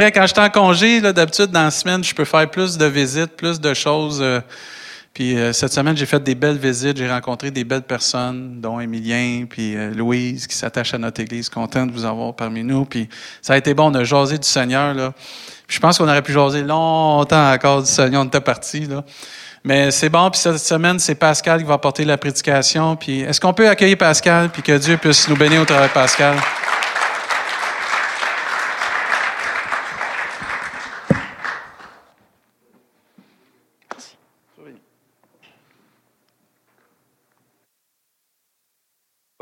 Quand je suis en congé, d'habitude, dans la semaine, je peux faire plus de visites, plus de choses. Euh, puis euh, cette semaine, j'ai fait des belles visites. J'ai rencontré des belles personnes, dont Emilien, puis euh, Louise, qui s'attachent à notre Église. Content de vous avoir parmi nous. Puis ça a été bon, on a jasé du Seigneur. Là. je pense qu'on aurait pu jaser longtemps encore du Seigneur. On était parti. Là. Mais c'est bon. Puis cette semaine, c'est Pascal qui va porter la prédication. Puis est-ce qu'on peut accueillir Pascal, puis que Dieu puisse nous bénir au travers de Pascal?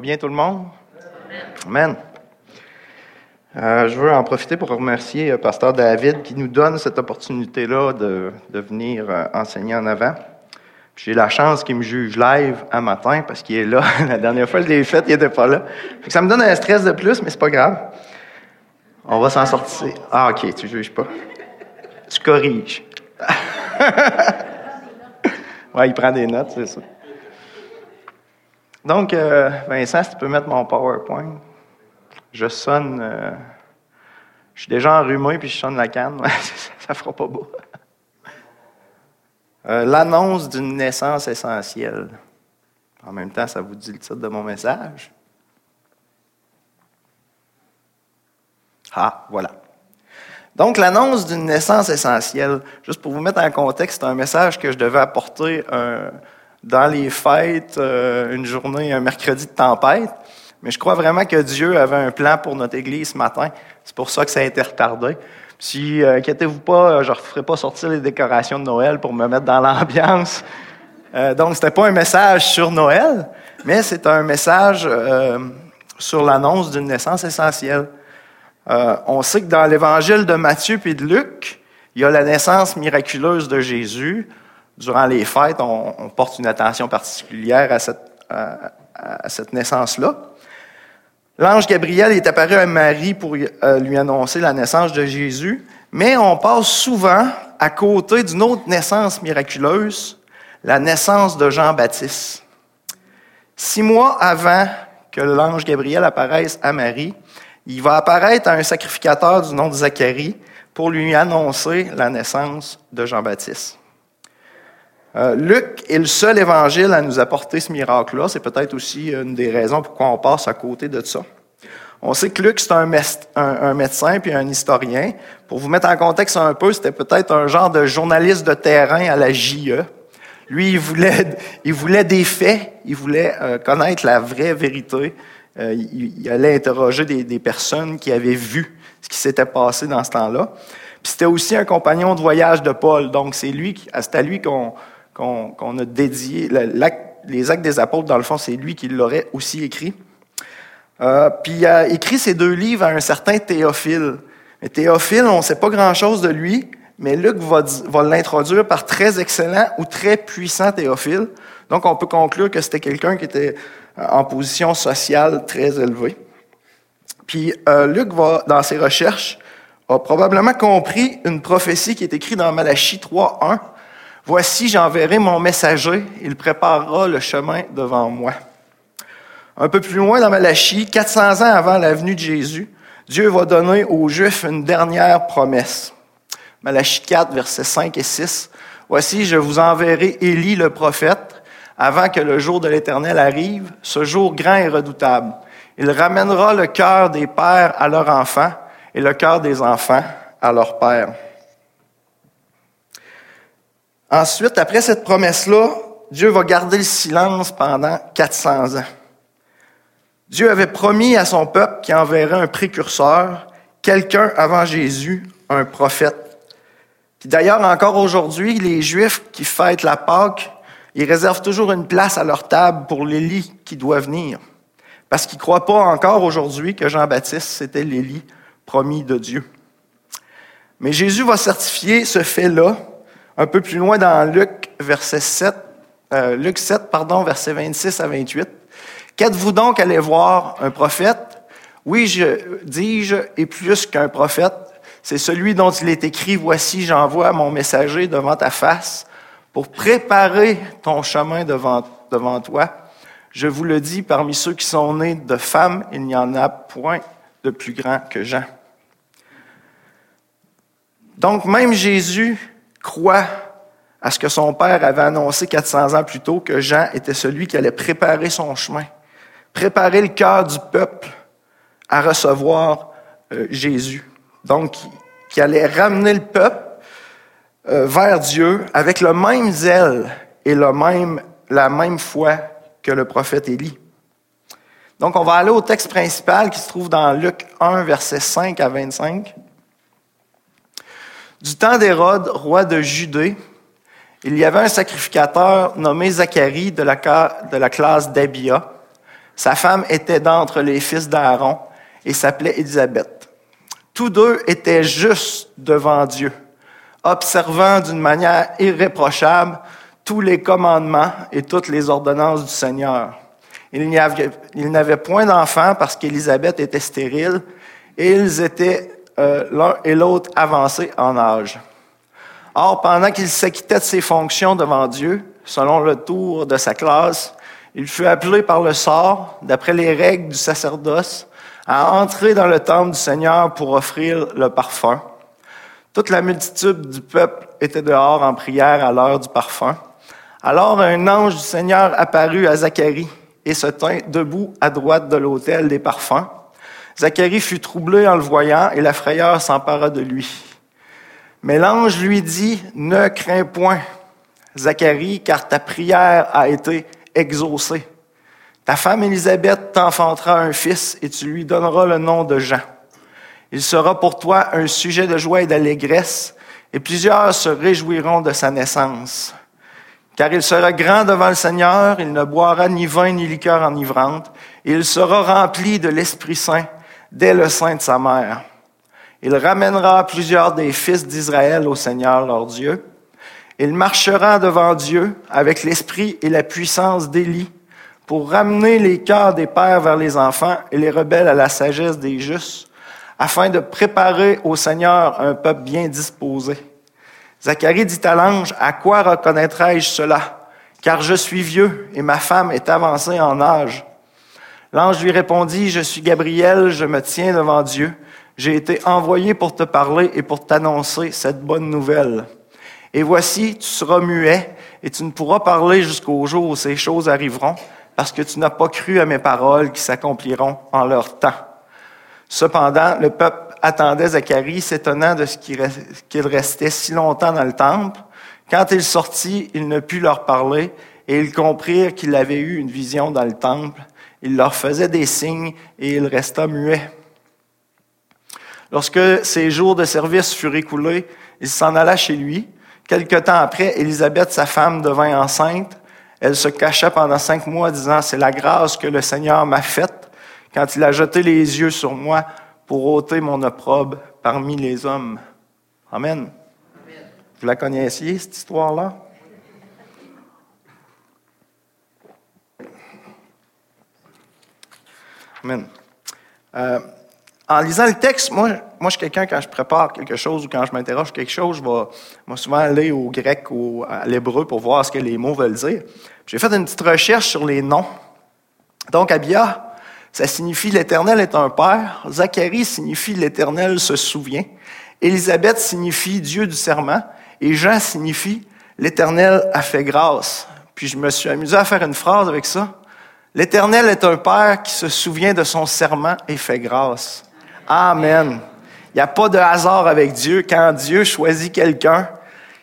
Bien tout le monde? Amen. Euh, je veux en profiter pour remercier euh, Pasteur David qui nous donne cette opportunité-là de, venir euh, enseigner en avant. J'ai la chance qu'il me juge live un matin parce qu'il est là. la dernière fois que je l'ai fait, il n'était pas là. ça me donne un stress de plus, mais c'est pas grave. On va s'en sortir. Ah, OK, tu juges pas. Tu corriges. ouais, il prend des notes, c'est ça. Donc, euh, Vincent, si tu peux mettre mon PowerPoint. Je sonne. Euh, je suis déjà enrhumé puis je sonne la canne. ça, ne fera pas beau. Euh, l'annonce d'une naissance essentielle. En même temps, ça vous dit le titre de mon message? Ah, voilà. Donc, l'annonce d'une naissance essentielle, juste pour vous mettre en contexte, c'est un message que je devais apporter un, dans les fêtes, euh, une journée, un mercredi de tempête. Mais je crois vraiment que Dieu avait un plan pour notre Église ce matin. C'est pour ça que ça a été retardé. Si, euh, inquiétez-vous pas, je ne ferai pas sortir les décorations de Noël pour me mettre dans l'ambiance. Euh, donc, ce n'était pas un message sur Noël, mais c'est un message euh, sur l'annonce d'une naissance essentielle. on sait que dans l'évangile de Matthieu et de Luc, il y a la naissance miraculeuse de Jésus durant les fêtes, on, porte une attention particulière à cette, à, cette naissance-là. L'ange Gabriel est apparu à Marie pour euh, lui annoncer la naissance de Jésus, mais on passe souvent à côté d'une autre naissance miraculeuse, la naissance de Jean-Baptiste. Six mois avant que l'ange Gabriel apparaisse à Marie, il va apparaître à un sacrificateur du nom de Zacharie pour lui annoncer la naissance de Jean-Baptiste. Euh, Luc est le seul évangile à nous apporter ce miracle-là. C'est peut-être aussi une des raisons pourquoi on passe à côté de ça. On sait que Luc, c'est un, médecin puis un historien. Pour vous mettre en contexte un peu, c'était peut-être un genre de journaliste de terrain à la JE. Lui, il voulait, il voulait des faits, il voulait euh, connaître la vraie vérité. Euh, il, allait interroger des, des, personnes qui avaient vu ce qui s'était passé dans ce temps-là. Puis c'était aussi un compagnon de voyage de Paul. Donc c'est lui, c'est à lui qu'on qu'on a dédié. les actes des apôtres, dans le fond, c'est lui qui l'aurait aussi écrit. Euh, puis il a écrit ces deux livres à un certain Théophile. Mais Théophile, on ne sait pas grand-chose de lui, mais Luc va, l'introduire par très excellent ou très puissant Théophile. Donc on peut conclure que c'était quelqu'un qui était euh, en position sociale très élevée. Puis euh, Luc va, dans ses recherches, a probablement compris une prophétie qui est écrite dans Malachie 3.1, Voici, j'enverrai mon messager, il préparera le chemin devant moi. Un peu plus loin dans Malachie, 400 ans avant la venue de Jésus, Dieu va donner aux Juifs une dernière promesse. Malachie 4, versets 5 et 6. Voici, je vous enverrai Élie le prophète avant que le jour de l'Éternel arrive, ce jour grand et redoutable. Il ramènera le cœur des pères à leurs enfants et le cœur des enfants à leurs pères. Ensuite, après cette promesse-là, Dieu va garder le silence pendant 400 ans. Dieu avait promis à son peuple qu'il enverrait un précurseur, quelqu'un avant Jésus, un prophète. D'ailleurs, encore aujourd'hui, les Juifs qui fêtent la Pâque, ils réservent toujours une place à leur table pour l'Élie qui doit venir. Parce qu'ils ne croient pas encore aujourd'hui que Jean-Baptiste, c'était l'Élie promis de Dieu. Mais Jésus va certifier ce fait-là un peu plus loin dans Luc, verset 7, euh, Luc 7, pardon, verset 26 à 28. Qu'êtes-vous donc allé voir un prophète? Oui, je dis-je, et plus qu'un prophète, c'est celui dont il est écrit, voici, j'envoie mon messager devant ta face pour préparer ton chemin devant, devant toi. Je vous le dis, parmi ceux qui sont nés de femmes, il n'y en a point de plus grand que Jean. Donc, même Jésus croit à ce que son père avait annoncé 400 ans plus tôt, que Jean était celui qui allait préparer son chemin, préparer le cœur du peuple à recevoir euh, Jésus. Donc, qui allait ramener le peuple euh, vers Dieu avec le même zèle et le même, la même foi que le prophète Élie. Donc, on va aller au texte principal qui se trouve dans Luc 1, versets 5 à 25. Du temps d'Hérode, roi de Judée, il y avait un sacrificateur nommé Zacharie de la, classe d'Abia. Sa femme était d'entre les fils d'Aaron et s'appelait Élisabeth. Tous deux étaient justes devant Dieu, observant d'une manière irréprochable tous les commandements et toutes les ordonnances du Seigneur. Il n'avait point d'enfants parce qu'Élisabeth était stérile et ils étaient euh, l'un et l'autre avancés en âge. Or, pendant qu'il s'acquittait de ses fonctions devant Dieu, selon le tour de sa classe, il fut appelé par le sort, d'après les règles du sacerdoce, à entrer dans le temple du Seigneur pour offrir le parfum. Toute la multitude du peuple était dehors en prière à l'heure du parfum. Alors un ange du Seigneur apparut à Zacharie et se tint debout à droite de l'autel des parfums. Zacharie fut troublé en le voyant et la frayeur s'empara de lui. Mais l'ange lui dit, ne crains point, Zacharie, car ta prière a été exaucée. Ta femme Élisabeth t'enfantera un fils et tu lui donneras le nom de Jean. Il sera pour toi un sujet de joie et d'allégresse, et plusieurs se réjouiront de sa naissance. Car il sera grand devant le Seigneur, il ne boira ni vin ni liqueur enivrante, et il sera rempli de l'Esprit Saint dès le sein de sa mère. Il ramènera plusieurs des fils d'Israël au Seigneur leur Dieu. Il marchera devant Dieu avec l'esprit et la puissance d'Élie pour ramener les cœurs des pères vers les enfants et les rebelles à la sagesse des justes, afin de préparer au Seigneur un peuple bien disposé. Zacharie dit à l'ange, À quoi reconnaîtrai-je cela? Car je suis vieux et ma femme est avancée en âge. L'ange lui répondit, Je suis Gabriel, je me tiens devant Dieu j'ai été envoyé pour te parler et pour t'annoncer cette bonne nouvelle. Et voici, tu seras muet et tu ne pourras parler jusqu'au jour où ces choses arriveront, parce que tu n'as pas cru à mes paroles qui s'accompliront en leur temps. Cependant, le peuple attendait Zacharie, s'étonnant de ce qu'il restait si longtemps dans le temple. Quand il sortit, il ne put leur parler, et ils comprirent qu'il avait eu une vision dans le temple. Il leur faisait des signes, et il resta muet. Lorsque ses jours de service furent écoulés, il s'en alla chez lui. Quelque temps après, Élisabeth, sa femme, devint enceinte. Elle se cacha pendant cinq mois, disant, C'est la grâce que le Seigneur m'a faite quand il a jeté les yeux sur moi pour ôter mon opprobre parmi les hommes. Amen. Vous la connaissiez, cette histoire-là? Amen. Euh, en lisant le texte, moi, moi je suis quelqu'un, quand je prépare quelque chose ou quand je m'interroge quelque chose, je vais, souvent aller au grec ou à l'hébreu pour voir ce que les mots veulent dire. J'ai fait une petite recherche sur les noms. Donc, Abia, ça signifie l'Éternel est un père. Zacharie signifie l'Éternel se souvient. Élisabeth signifie Dieu du serment. Et Jean signifie l'Éternel a fait grâce. Puis je me suis amusé à faire une phrase avec ça. L'Éternel est un père qui se souvient de son serment et fait grâce. Amen. Il n'y a pas de hasard avec Dieu. Quand Dieu choisit quelqu'un,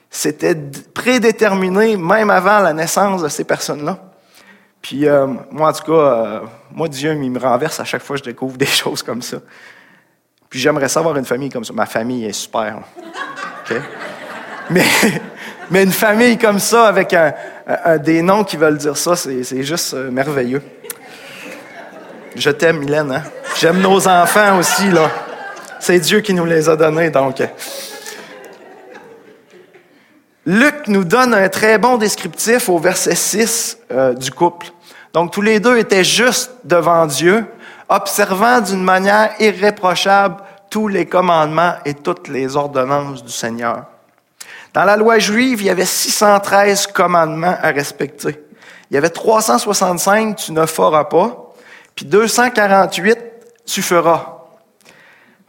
c'était prédéterminé même avant la naissance de ces personnes-là. Puis euh, moi, en tout cas, euh, moi, Dieu, il me renverse à chaque fois que je découvre des choses comme ça. Puis j'aimerais savoir une famille comme ça. Ma famille est super. Mais, mais une famille comme ça, avec des noms qui veulent dire ça, c'est juste euh, merveilleux. Je t'aime, Mylène. Hein? J'aime nos enfants aussi, là. C'est Dieu qui nous les a donnés, donc. Luc nous donne un très bon descriptif au verset 6 euh, du couple. Donc, tous les deux étaient juste devant Dieu, observant d'une manière irréprochable tous les commandements et toutes les ordonnances du Seigneur. Dans la loi juive, il y avait 613 commandements à respecter. Il y avait 365, tu ne feras pas. Puis 248, tu feras.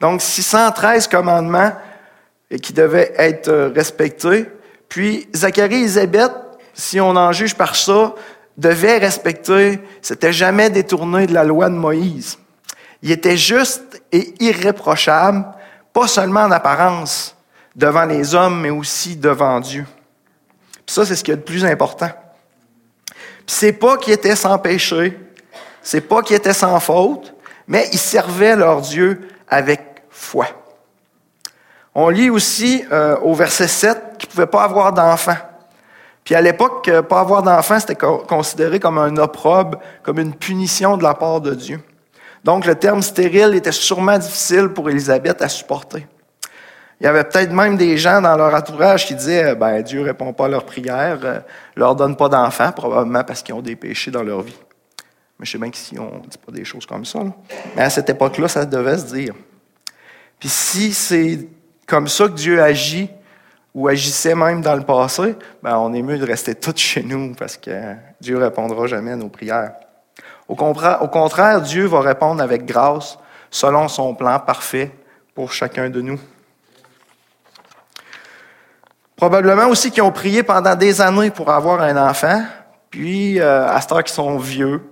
Donc 613 commandements qui devaient être respectés. Puis Zacharie et si on en juge par ça, devaient respecter, c'était jamais détourné de la loi de Moïse. Il était juste et irréprochable, pas seulement en apparence, devant les hommes, mais aussi devant Dieu. Puis ça, c'est ce qui est le plus important. Puis c'est pas qu'ils étaient sans péché, c'est pas qu'ils étaient sans faute, mais ils servaient leur Dieu avec foi. On lit aussi euh, au verset 7 qu'ils ne pouvaient pas avoir d'enfants. Puis à l'époque, euh, pas avoir d'enfants, c'était considéré comme un opprobre, comme une punition de la part de Dieu. Donc le terme stérile était sûrement difficile pour Élisabeth à supporter. Il y avait peut-être même des gens dans leur entourage qui disaient ben, Dieu ne répond pas à leurs prières, ne euh, leur donne pas d'enfants, probablement parce qu'ils ont des péchés dans leur vie. Mais je sais bien qu'ici, on ne dit pas des choses comme ça. Mais à cette époque-là, ça devait se dire. Puis si c'est comme ça que Dieu agit, ou agissait même dans le passé, ben on est mieux de rester tous chez nous parce que Dieu répondra jamais à nos prières. Au contraire, Dieu va répondre avec grâce selon son plan parfait pour chacun de nous. Probablement aussi qu'ils ont prié pendant des années pour avoir un enfant, puis euh, à ce temps qu'ils sont vieux,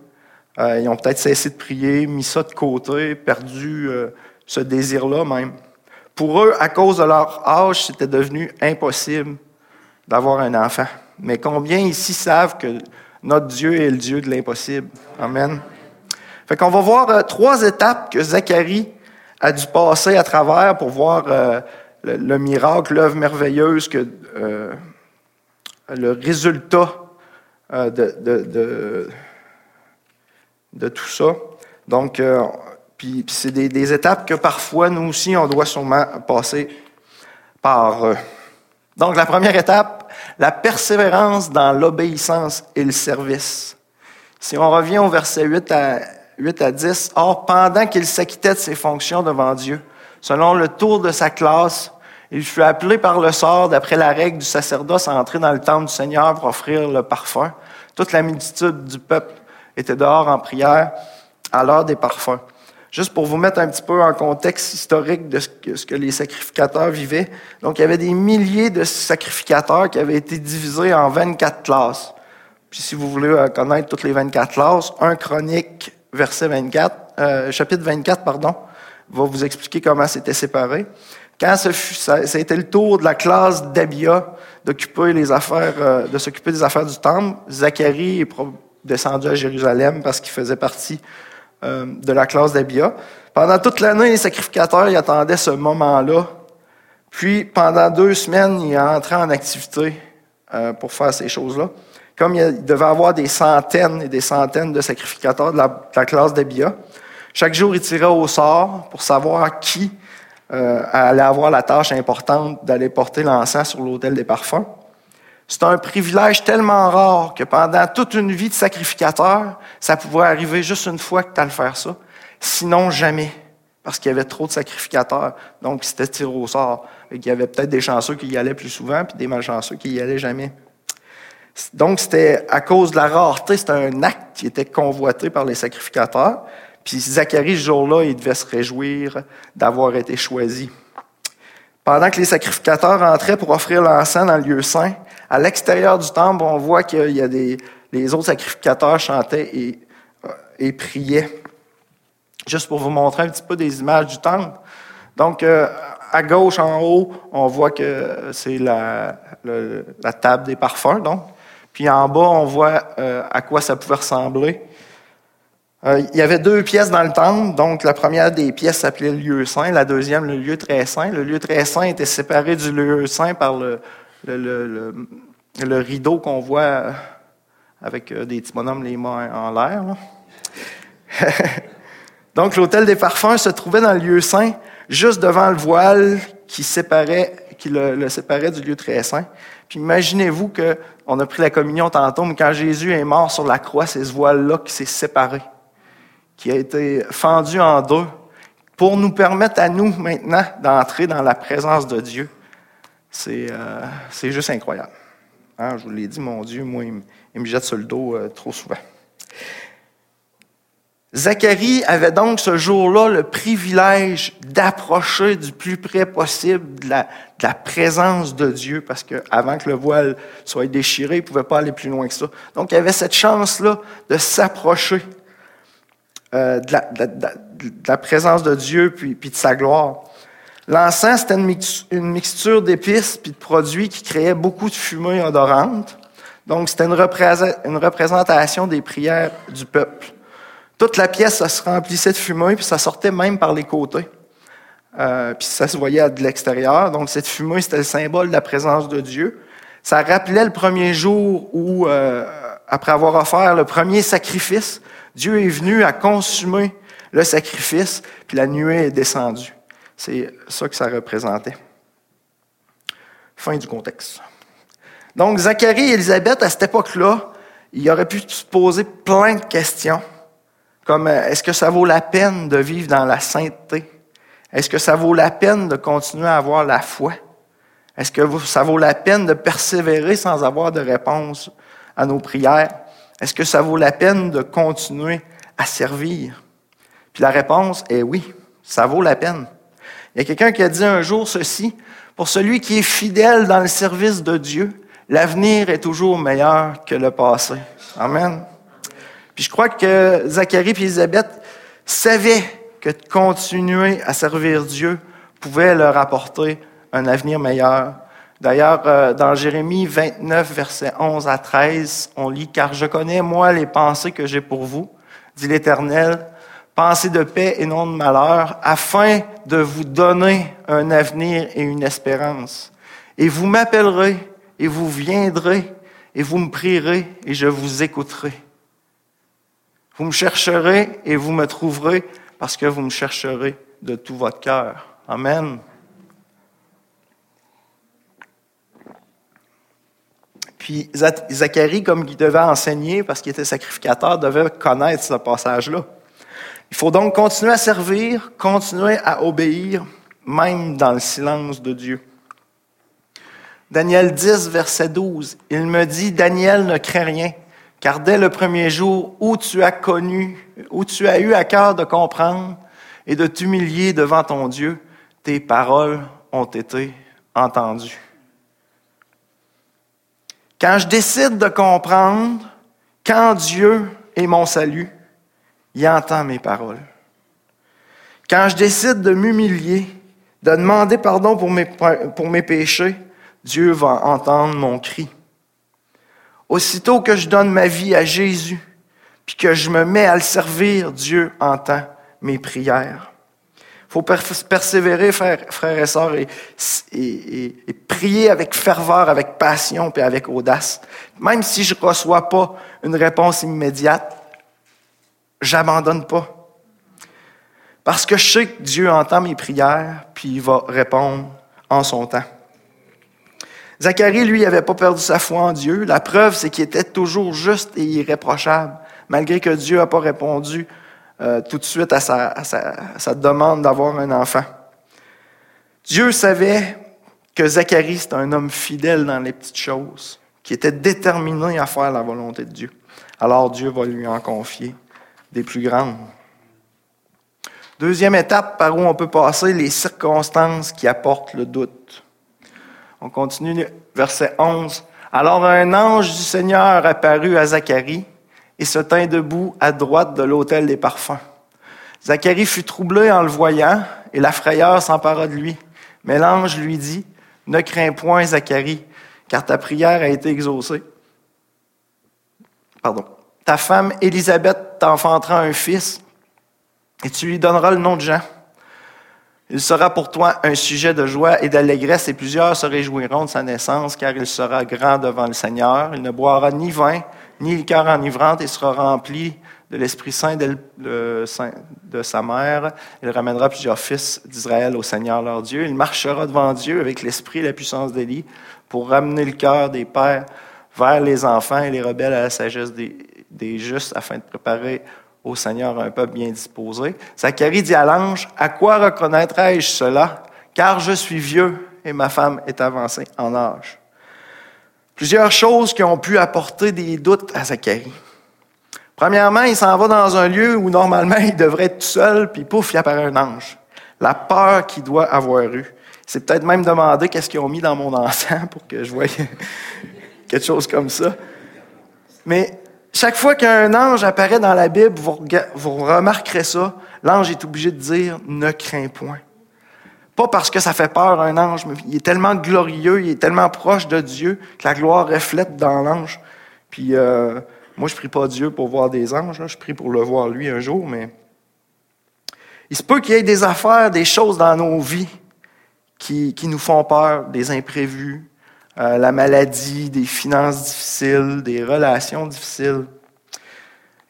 euh, ils ont peut-être cessé de prier, mis ça de côté, perdu euh, ce désir-là même. Pour eux, à cause de leur âge, c'était devenu impossible d'avoir un enfant. Mais combien ici savent que notre Dieu est le Dieu de l'impossible? Amen. Fait qu'on va voir euh, trois étapes que Zacharie a dû passer à travers pour voir euh, le, miracle, l'œuvre merveilleuse, que, euh, le résultat de, de, tout ça. Donc, puis, c'est des, étapes que parfois, nous aussi, on doit sûrement passer par. Euh. Donc, la première étape, la persévérance dans l'obéissance et le service. Si on revient au verset 8 à, 8 à 10, Or, pendant qu'il s'acquittait de ses fonctions devant Dieu, selon le tour de sa classe, il fut appelé par le sort, d'après la règle du sacerdoce, à entrer dans le temple du Seigneur pour offrir le parfum. Toute la multitude du peuple était dehors en prière à l'heure des parfums. Juste pour vous mettre un petit peu en contexte historique de ce que, les sacrificateurs vivaient. Donc, il y avait des milliers de sacrificateurs qui avaient été divisés en 24 classes. Puis, si vous voulez euh, connaître toutes les 24 classes, un chronique, verset 24, euh, chapitre 24, pardon, va vous expliquer comment c'était séparé. Quand ça, fut, ça, a été le tour de la classe d'Abia d'occuper les affaires, euh, de s'occuper des affaires du temple, Zacharie est descendu à Jérusalem parce qu'il faisait partie euh, de la classe d'Abia. Pendant toute l'année, les sacrificateurs ils attendaient ce moment-là. Puis, pendant deux semaines, il entré en activité euh, pour faire ces choses-là. Comme il devait avoir des centaines et des centaines de sacrificateurs de la, classe d'Abia, chaque jour, il tirait au sort pour savoir qui euh, allait avoir la tâche importante d'aller porter l'encens sur l'autel des parfums. C'est un privilège tellement rare que pendant toute une vie de sacrificateur, ça pouvait arriver juste une fois que tu allais faire ça. Sinon, jamais. Parce qu'il y avait trop de sacrificateurs. Donc, c'était tiré au sort. Il y avait peut-être des chanceux qui y allaient plus souvent, puis des malchanceux qui y allaient jamais. Donc, c'était à cause de la rareté, c'était un acte qui était convoité par les sacrificateurs. Puis Zacharie, ce jour-là, il devait se réjouir d'avoir été choisi. Pendant que les sacrificateurs entraient pour offrir l'encens dans le lieu saint, à l'extérieur du temple, on voit qu'il y a des, les autres sacrificateurs chantaient et, euh, et priaient. Juste pour vous montrer un petit peu des images du temple. Donc, euh, à gauche, en haut, on voit que c'est la, table des parfums. Donc. Puis en bas, on voit euh, à quoi ça pouvait ressembler. Il y avait deux pièces dans le temple. Donc, la première des pièces s'appelait le lieu saint, la deuxième, le lieu très saint. Le lieu très saint était séparé du lieu saint par le, rideau qu'on voit avec euh, des petits bonhommes les mains en l'air. Donc, l'hôtel des parfums se trouvait dans le lieu saint, juste devant le voile qui, séparait, qui le, séparait du lieu très saint. Puis imaginez-vous qu'on a pris la communion tantôt, mais quand Jésus est mort sur la croix, c'est ce voile-là qui s'est séparé, qui a été fendu en deux, pour nous permettre à nous maintenant d'entrer dans la présence de Dieu. Euh, c'est juste incroyable. Hein, je vous l'ai dit, mon Dieu, moi, il, me jette sur le dos euh, trop souvent. Zacharie avait donc ce jour-là le privilège d'approcher du plus près possible de la, de la présence de Dieu, parce qu'avant que le voile soit déchiré, il ne pouvait pas aller plus loin que ça. Donc, il avait cette chance-là de s'approcher euh, de, la, de, de, la, présence de Dieu puis, puis de sa gloire. L'encens, c'était une, mixture d'épices puis de produits qui créait beaucoup de fumée odorante. Donc, c'était une, une représentation des prières du peuple. Toute la pièce, ça se remplissait de fumée, puis ça sortait même par les côtés. Euh, puis ça se voyait de l'extérieur. Donc, cette fumée, c'était le symbole de la présence de Dieu. Ça rappelait le premier jour où, euh, après avoir offert le premier sacrifice, Dieu est venu à consumer le sacrifice, puis la nuée est descendue. C'est ça que ça représentait. Fin du contexte. Donc, Zacharie et Élisabeth, à cette époque-là, il aurait pu se poser plein de questions. Comme euh, est-ce que ça vaut la peine de vivre dans la sainteté? Est-ce que ça vaut la peine de continuer à avoir la foi? Est-ce que ça vaut la peine de persévérer sans avoir de réponse à nos prières? Est-ce que ça vaut la peine de continuer à servir? Puis la réponse est oui, ça vaut la peine. Il y a quelqu'un qui a dit un jour ceci, pour celui qui est fidèle dans le service de Dieu, l'avenir est toujours meilleur que le passé. Amen. Puis je crois que Zacharie et Élisabeth savaient que de continuer à servir Dieu pouvait leur apporter un avenir meilleur. D'ailleurs, euh, dans Jérémie 29, versets 11 à 13, on lit, Car je connais, moi, les pensées que j'ai pour vous, dit l'Éternel, pensées de paix et non de malheur, afin de vous donner un avenir et une espérance. Et vous m'appellerez, et vous viendrez, et vous me prierez, et je vous écouterai. Vous me chercherez et vous me trouverez parce que vous me chercherez de tout votre cœur. Amen. Puis Zacharie, comme il devait enseigner parce qu'il était sacrificateur, devait connaître ce passage-là. Il faut donc continuer à servir, continuer à obéir, même dans le silence de Dieu. Daniel 10, verset 12, il me dit, Daniel ne craint rien, car dès le premier jour où tu as connu, où tu as eu à cœur de comprendre et de t'humilier devant ton Dieu, tes paroles ont été entendues. Quand je décide de comprendre, quand Dieu est mon salut, il entend mes paroles. Quand je décide de m'humilier, de demander pardon pour mes, péchés, Dieu va entendre mon cri. Aussitôt que je donne ma vie à Jésus, puis que je me mets à le servir, Dieu entend mes prières. Faut persévérer, frères, et sœurs, et, et, prier avec ferveur, avec passion, puis avec audace. Même si je ne reçois pas une réponse immédiate, j'abandonne pas. Parce que je sais que Dieu entend mes prières, puis il va répondre en son temps. Zacharie, lui, n'avait pas perdu sa foi en Dieu. La preuve, c'est qu'il était toujours juste et irréprochable, malgré que Dieu n'a pas répondu euh, tout de suite à sa, demande d'avoir un enfant. Dieu savait que Zacharie, c'était un homme fidèle dans les petites choses, qui était déterminé à faire la volonté de Dieu. Alors Dieu va lui en confier des plus grandes. Deuxième étape par où on peut passer les circonstances qui apportent le doute. On continue, verset 11. Alors un ange du Seigneur apparut à Zacharie et se tint debout à droite de l'autel des parfums. Zacharie fut troublé en le voyant et la frayeur s'empara de lui. Mais l'ange lui dit, Ne crains point, Zacharie, car ta prière a été exaucée. Pardon. Ta femme Élisabeth t'enfantera un fils et tu lui donneras le nom de Jean. Il sera pour toi un sujet de joie et d'allégresse, et plusieurs se réjouiront de sa naissance, car il sera grand devant le Seigneur. Il ne boira ni vin, ni liqueur enivrante, et sera rempli de l'Esprit Saint de, sa mère. Il ramènera plusieurs fils d'Israël au Seigneur leur Dieu. Il marchera devant Dieu avec l'esprit et la puissance d'Élie pour ramener le cœur des pères vers les enfants et les rebelles à la sagesse des, des justes afin de préparer au Seigneur un peuple bien disposé. Zacharie dit à l'ange, à quoi reconnaîtrai-je cela? Car je suis vieux et ma femme est avancée en âge. Plusieurs choses qui ont pu apporter des doutes à Zacharie. Premièrement, il s'en va dans un lieu où normalement il devrait être tout seul, puis pouf, il apparaît un ange. La peur qu'il doit avoir eue. C'est peut-être même demandé qu'est-ce qu'ils ont mis dans mon encens pour que je voie quelque chose comme ça. Mais chaque fois qu'un ange apparaît dans la Bible, vous remarquerez ça, l'ange est obligé de dire ne crains point. Pas parce que ça fait peur un ange, mais il est tellement glorieux, il est tellement proche de Dieu que la gloire reflète dans l'ange. Puis euh, moi, je prie pas Dieu pour voir des anges, je prie pour le voir lui un jour, mais il se peut qu'il y ait des affaires, des choses dans nos vies qui, nous font peur, des imprévus, euh, la maladie, des finances difficiles, des relations difficiles.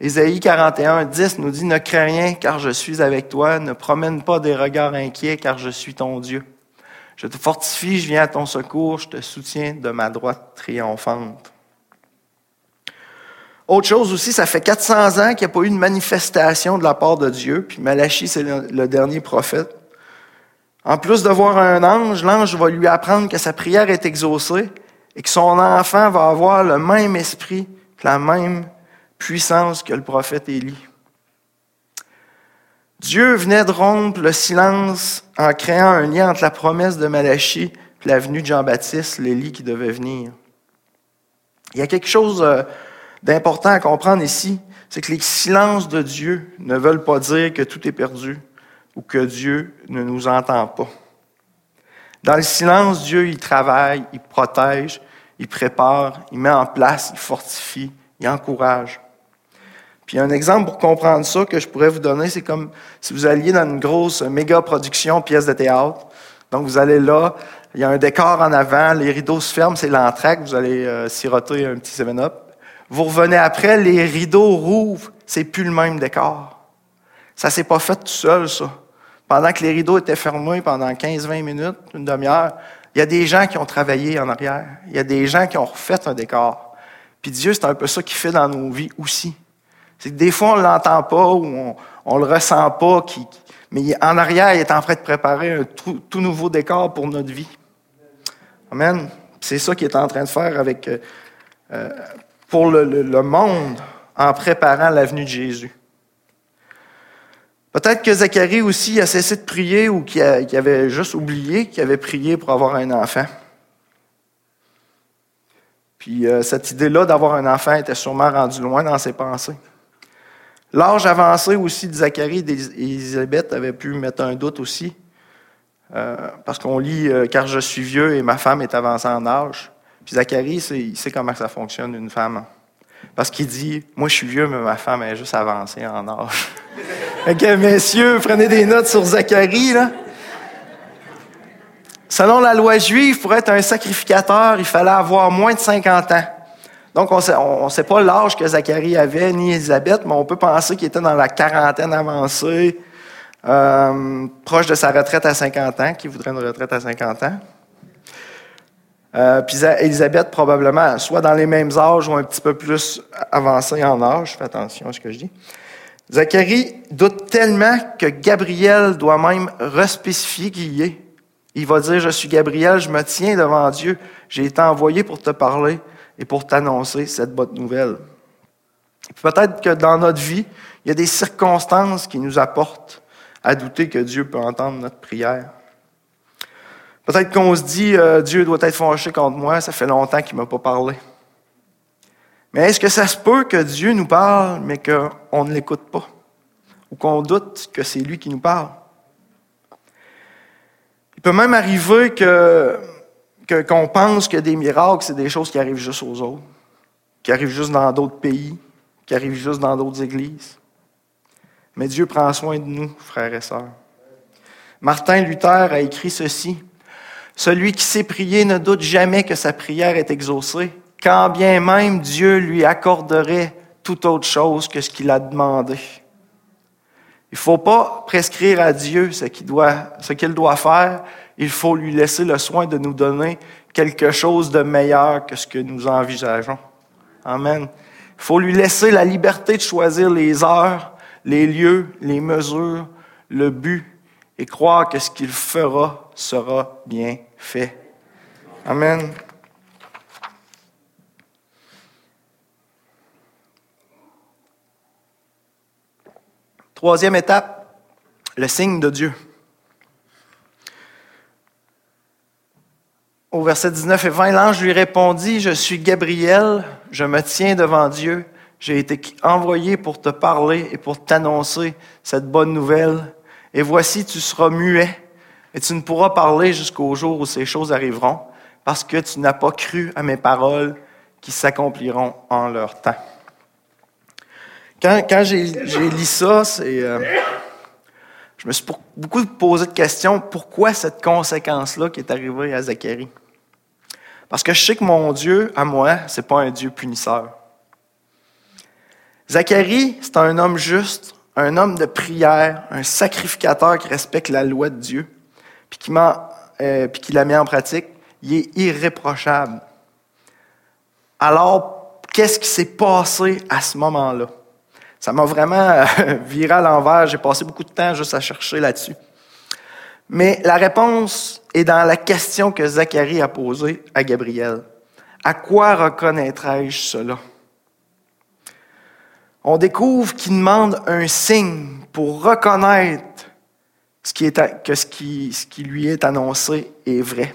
Ésaïe 41, 10 nous dit, Ne crains rien car je suis avec toi, ne promène pas des regards inquiets car je suis ton Dieu. Je te fortifie, je viens à ton secours, je te soutiens de ma droite triomphante. Autre chose aussi, ça fait 400 ans qu'il n'y a pas eu de manifestation de la part de Dieu, puis Malachie, c'est le, dernier prophète. En plus de voir un ange, l'ange va lui apprendre que sa prière est exaucée et que son enfant va avoir le même esprit, la même puissance que le prophète Élie. Dieu venait de rompre le silence en créant un lien entre la promesse de Malachie et la venue de Jean-Baptiste, l'Élie qui devait venir. Il y a quelque chose euh, d'important à comprendre ici, c'est que les silences de Dieu ne veulent pas dire que tout est perdu ou que Dieu ne nous entend pas. Dans le silence, Dieu, il travaille, il protège, il prépare, il met en place, il fortifie, il encourage. Puis un exemple pour comprendre ça que je pourrais vous donner, c'est comme si vous alliez dans une grosse méga production pièce de théâtre. Donc vous allez là, il y a un décor en avant, les rideaux se ferment, c'est l'entraque, vous allez euh, siroter un petit 7-up. Vous revenez après, les rideaux rouvrent, c'est plus le même décor. Ça s'est pas fait tout seul, ça. Pendant que les rideaux étaient fermés pendant 15-20 minutes, une demi-heure, il y a des gens qui ont travaillé en arrière. Il y a des gens qui ont refait un décor. Puis Dieu, c'est un peu ça qu'il fait dans nos vies aussi. C'est que des fois, on ne l'entend pas ou on ne le ressent pas, mais en arrière, il est en train de préparer un tout, nouveau décor pour notre vie. Amen. C'est ça qu'il est en train de faire avec, euh, euh, pour le, monde en préparant la venue de Jésus. Peut-être que Zacharie aussi a cessé de prier ou qu'il avait juste oublié qu'il avait prié pour avoir un enfant. Puis euh, cette idée-là d'avoir un enfant était sûrement rendue loin dans ses pensées. L'âge avancé aussi de Zacharie et d'Élisabeth avait pu mettre un doute aussi, euh, parce qu'on lit euh, Car je suis vieux et ma femme est avancée en âge. Puis Zacharie, il sait comment ça fonctionne, une femme. Parce qu'il dit, moi je suis vieux, mais ma femme est juste avancée en âge. ok, messieurs, prenez des notes sur Zacharie. Selon la loi juive, pour être un sacrificateur, il fallait avoir moins de 50 ans. Donc, on ne sait pas l'âge que Zacharie avait, ni Elisabeth, mais on peut penser qu'il était dans la quarantaine avancée, euh, proche de sa retraite à 50 ans, qui voudrait une retraite à 50 ans. Euh, puis Elisabeth, probablement, soit dans les mêmes âges ou un petit peu plus avancée en âge. Fais attention à ce que je dis. Zacharie doute tellement que Gabriel doit même respécifier qui est. Il va dire, je suis Gabriel, je me tiens devant Dieu. J'ai été envoyé pour te parler et pour t'annoncer cette bonne nouvelle. Peut-être que dans notre vie, il y a des circonstances qui nous apportent à douter que Dieu peut entendre notre prière. Peut-être qu'on se dit, euh, Dieu doit être fâché contre moi, ça fait longtemps qu'il ne m'a pas parlé. Mais est-ce que ça se peut que Dieu nous parle, mais qu'on ne l'écoute pas? Ou qu'on doute que c'est lui qui nous parle? Il peut même arriver que, qu'on pense que des miracles, c'est des choses qui arrivent juste aux autres, qui arrivent juste dans d'autres pays, qui arrivent juste dans d'autres églises. Mais Dieu prend soin de nous, frères et sœurs. Martin Luther a écrit ceci. Celui qui sait prier ne doute jamais que sa prière est exaucée, quand bien même Dieu lui accorderait toute autre chose que ce qu'il a demandé. Il ne faut pas prescrire à Dieu ce qu'il doit, ce qu'il doit faire. Il faut lui laisser le soin de nous donner quelque chose de meilleur que ce que nous envisageons. Amen. Il faut lui laisser la liberté de choisir les heures, les lieux, les mesures, le but et croire que ce qu'il fera sera bien fait. Amen. Troisième étape, le signe de Dieu. Au verset 19 et 20, l'ange lui répondit, Je suis Gabriel, je me tiens devant Dieu, j'ai été envoyé pour te parler et pour t'annoncer cette bonne nouvelle. Et voici, tu seras muet et tu ne pourras parler jusqu'au jour où ces choses arriveront, parce que tu n'as pas cru à mes paroles qui s'accompliront en leur temps. Quand, quand j'ai lu ça, euh, je me suis beaucoup posé de questions. Pourquoi cette conséquence-là qui est arrivée à Zacharie? Parce que je sais que mon Dieu, à moi, c'est pas un Dieu punisseur. Zacharie, c'est un homme juste, un homme de prière, un sacrificateur qui respecte la loi de Dieu, puis qui, euh, qui la met en pratique. Il est irréprochable. Alors, qu'est-ce qui s'est passé à ce moment-là? Ça m'a vraiment euh, viré à l'envers. J'ai passé beaucoup de temps juste à chercher là-dessus. Mais la réponse est dans la question que Zacharie a posée à Gabriel. À quoi reconnaîtrai-je cela? On découvre qu'il demande un signe pour reconnaître ce qui est, que ce qui, ce qui lui est annoncé est vrai.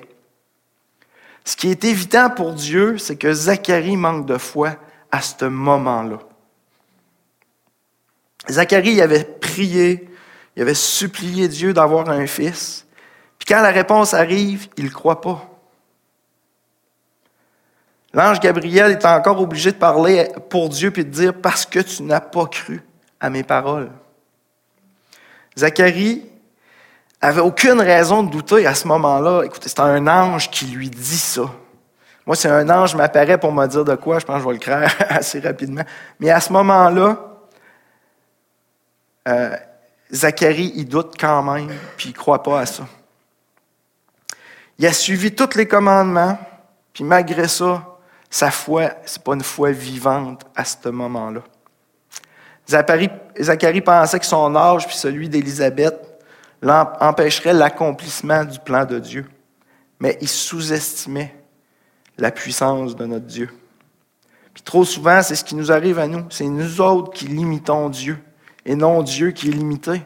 Ce qui est évident pour Dieu, c'est que Zacharie manque de foi à ce moment-là. Zacharie avait prié, il avait supplié Dieu d'avoir un fils. Quand la réponse arrive, il ne croit pas. L'ange Gabriel est encore obligé de parler pour Dieu puis de dire parce que tu n'as pas cru à mes paroles. Zacharie avait aucune raison de douter à ce moment-là. Écoutez, c'est un ange qui lui dit ça. Moi, si un ange m'apparaît pour me dire de quoi, je pense que je vais le craindre assez rapidement. Mais à ce moment-là, euh, Zacharie, il doute quand même, puis il ne croit pas à ça. Il a suivi tous les commandements, puis malgré ça, sa foi, ce n'est pas une foi vivante à ce moment-là. Zacharie pensait que son âge puis celui d'Élisabeth empêcherait l'accomplissement du plan de Dieu. Mais il sous-estimait la puissance de notre Dieu. Puis trop souvent, c'est ce qui nous arrive à nous. C'est nous autres qui limitons Dieu et non Dieu qui est limité.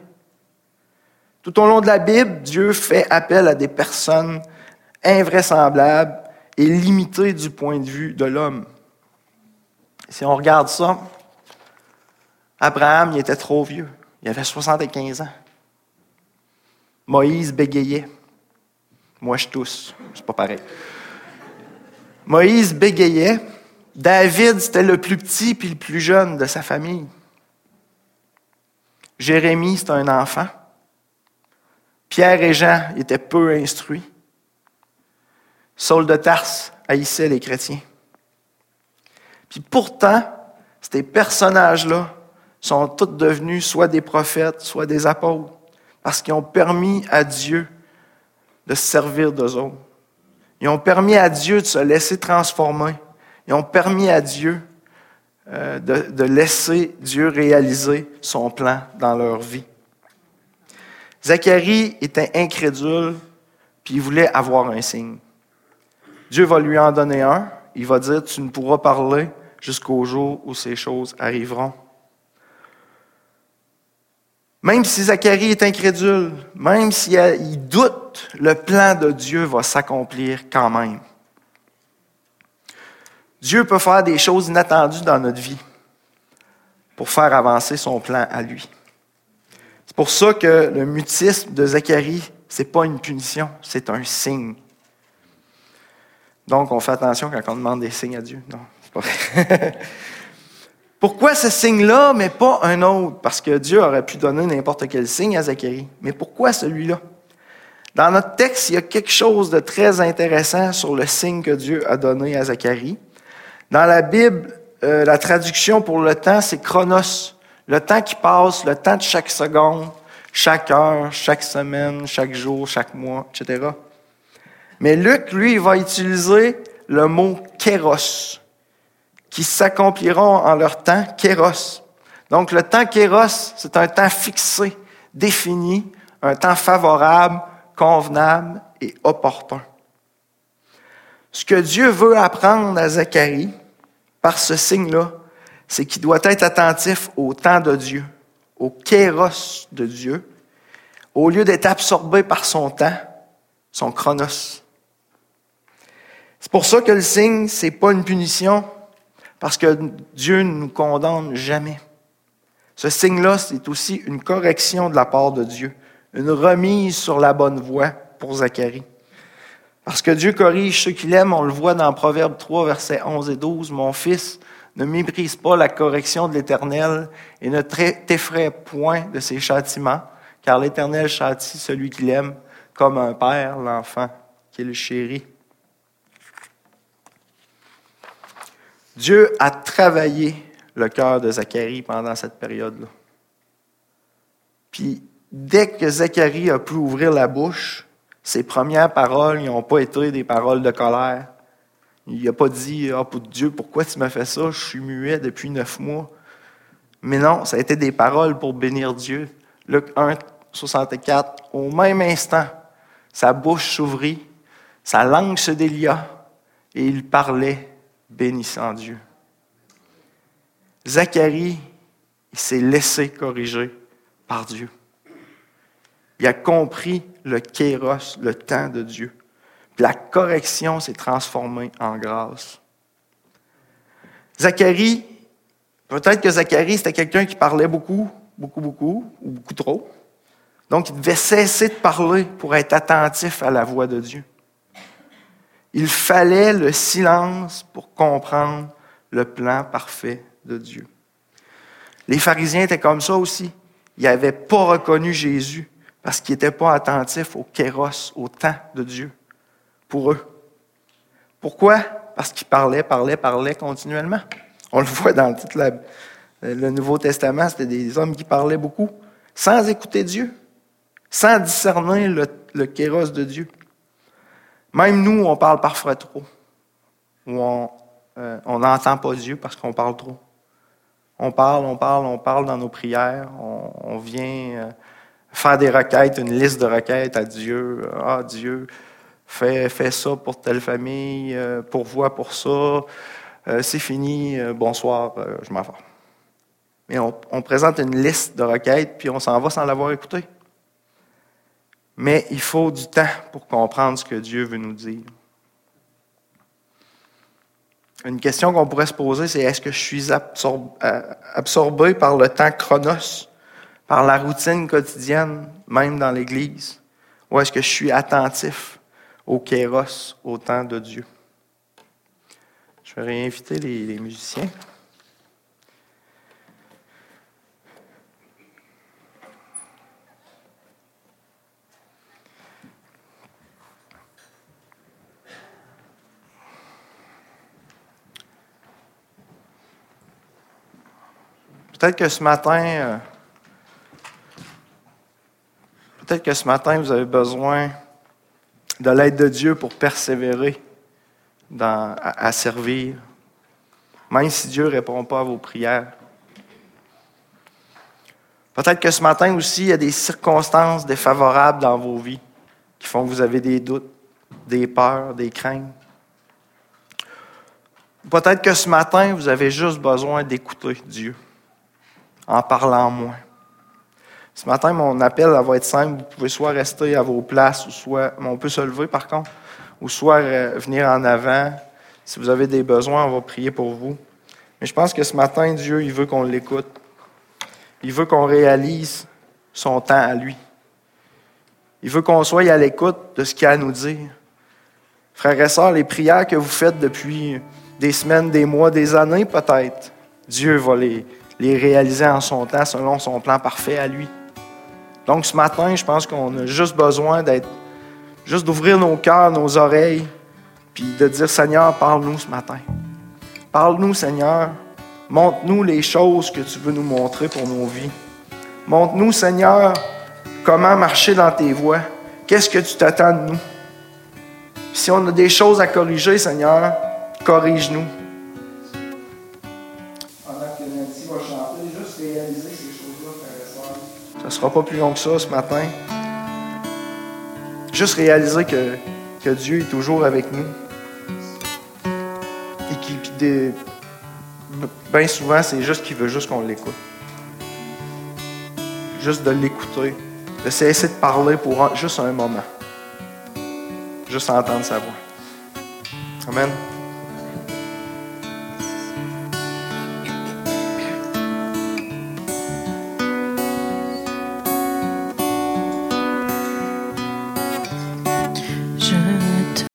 Tout au long de la Bible, Dieu fait appel à des personnes invraisemblables et limitées du point de vue de l'homme. Si on regarde ça, Abraham, il était trop vieux. Il avait 75 ans. Moïse bégayait. Moi, je tousse. C'est pas pareil. Moïse bégayait. David, c'était le plus petit puis le plus jeune de sa famille. Jérémie, c'était un enfant. Pierre et Jean étaient peu instruits. Saul de Tarse haïssait les chrétiens. Puis pourtant, ces personnages-là sont tous devenus soit des prophètes, soit des apôtres, parce qu'ils ont permis à Dieu de se servir d'eux autres. Ils ont permis à Dieu de se laisser transformer. Ils ont permis à Dieu euh, de, laisser Dieu réaliser son plan dans leur vie. Zacharie était incrédule, puis il voulait avoir un signe. Dieu va lui en donner un. Il va dire, tu ne pourras parler jusqu'au jour où ces choses arriveront. Même si Zacharie est incrédule, même s'il doute, le plan de Dieu va s'accomplir quand même. Dieu peut faire des choses inattendues dans notre vie pour faire avancer son plan à lui. C'est pour ça que le mutisme de Zacharie, ce n'est pas une punition, c'est un signe. Donc, on fait attention quand on demande des signes à Dieu. Non, c'est pas vrai. pourquoi ce signe-là, mais pas un autre? Parce que Dieu aurait pu donner n'importe quel signe à Zacharie. Mais pourquoi celui-là? Dans notre texte, il y a quelque chose de très intéressant sur le signe que Dieu a donné à Zacharie. Dans la Bible, euh, la traduction pour le temps, c'est chronos. Le temps qui passe, le temps de chaque seconde, chaque heure, chaque semaine, chaque jour, chaque mois, etc. Mais Luc, lui, va utiliser le mot kéros, qui s'accompliront en leur temps, kéros. Donc le temps kéros, c'est un temps fixé, défini, un temps favorable, convenable et opportun. Ce que Dieu veut apprendre à Zacharie, par ce signe-là, c'est qu'il doit être attentif au temps de Dieu, au kéros de Dieu, au lieu d'être absorbé par son temps, son chronos. C'est pour ça que le signe, c'est pas une punition, parce que Dieu ne nous condamne jamais. Ce signe-là, c'est aussi une correction de la part de Dieu, une remise sur la bonne voie pour Zacharie. Parce que Dieu corrige ceux qu'il aime, on le voit dans Proverbe 3, versets 11 et 12. Mon fils, ne méprise pas la correction de l'Éternel et ne t'effraie point de ses châtiments, car l'Éternel châtie celui qu'il aime comme un père l'enfant qu'il chérit. Dieu a travaillé le cœur de Zacharie pendant cette période-là. Puis, dès que Zacharie a pu ouvrir la bouche, ses premières paroles n'ont pas été des paroles de colère, il n'a pas dit Ah, pour Dieu, pourquoi tu m'as fait ça? Je suis muet depuis neuf mois. Mais non, ça a été des paroles pour bénir Dieu. Luc 1, 64. Au même instant, sa bouche s'ouvrit, sa langue se délia, et il parlait, bénissant Dieu. Zacharie, il s'est laissé corriger par Dieu. Il a compris le kéros, le temps de Dieu la correction s'est transformée en grâce. Zacharie, peut-être que Zacharie, c'était quelqu'un qui parlait beaucoup, beaucoup, beaucoup, ou beaucoup trop. Donc, il devait cesser de parler pour être attentif à la voix de Dieu. Il fallait le silence pour comprendre le plan parfait de Dieu. Les pharisiens étaient comme ça aussi. Ils n'avaient pas reconnu Jésus parce qu'ils n'étaient pas attentifs au kéros, au temps de Dieu pour eux. Pourquoi? Parce qu'ils parlaient, parlaient, parlaient continuellement. On le voit dans tout le Nouveau Testament, c'était des hommes qui parlaient beaucoup, sans écouter Dieu, sans discerner le, le kéros de Dieu. Même nous, on parle parfois trop, ou on n'entend pas Dieu parce qu'on parle trop. On parle, on parle, on parle dans nos prières, on, vient euh, faire des requêtes, une liste de requêtes à Dieu. Ah, Dieu, fais, fais ça pour telle famille, euh, pourvois pour ça, euh, c'est fini, euh, bonsoir, je m'en vais. Mais on, on, présente une liste de requêtes, puis on s'en va sans l'avoir écouté. Mais il faut du temps pour comprendre ce que Dieu veut nous dire. Une question qu'on pourrait se poser, c'est est-ce que je suis absorbé par le temps chronos, par la routine quotidienne, même dans l'Église, ou est-ce que je suis attentif au kéros, au temps de Dieu? Je vais réinviter les, les musiciens. Peut-être que ce matin, euh, peut-être que ce matin, vous avez besoin de l'aide de Dieu pour persévérer à, servir, même si Dieu ne répond pas à vos prières. Peut-être que ce matin aussi, il y a des circonstances défavorables dans vos vies qui font que vous avez des doutes, des peurs, des craintes. Peut-être que ce matin, vous avez juste besoin d'écouter Dieu en parlant moins. Ce matin, mon appel va être simple. Vous pouvez soit rester à vos places, ou soit, on peut se lever par contre, ou soit euh, venir en avant. Si vous avez des besoins, on va prier pour vous. Mais je pense que ce matin, Dieu, il veut qu'on l'écoute. Il veut qu'on réalise son temps à lui. Il veut qu'on soit à l'écoute de ce qu'il a à nous dire. Frères et sœurs, les prières que vous faites depuis des semaines, des mois, des années peut-être, Dieu va les, les réaliser en son temps selon son plan parfait à lui. Donc ce matin, je pense qu'on a juste besoin d'être, juste d'ouvrir nos cœurs, nos oreilles, puis de dire Seigneur, parle-nous ce matin. Parle-nous, Seigneur. Montre-nous les choses que tu veux nous montrer pour nos vies. Montre-nous, Seigneur, comment marcher dans tes voies. Qu'est-ce que tu t'attends de nous? Si on a des choses à corriger, Seigneur, corrige-nous. Ne sera pas plus long que ça ce matin. Juste réaliser que, que Dieu est toujours avec nous. Et qui, bien souvent, c'est juste qu'il veut juste qu'on l'écoute. juste de l'écouter, de cesser de parler pour juste un moment. Juste entendre sa voix. Amen.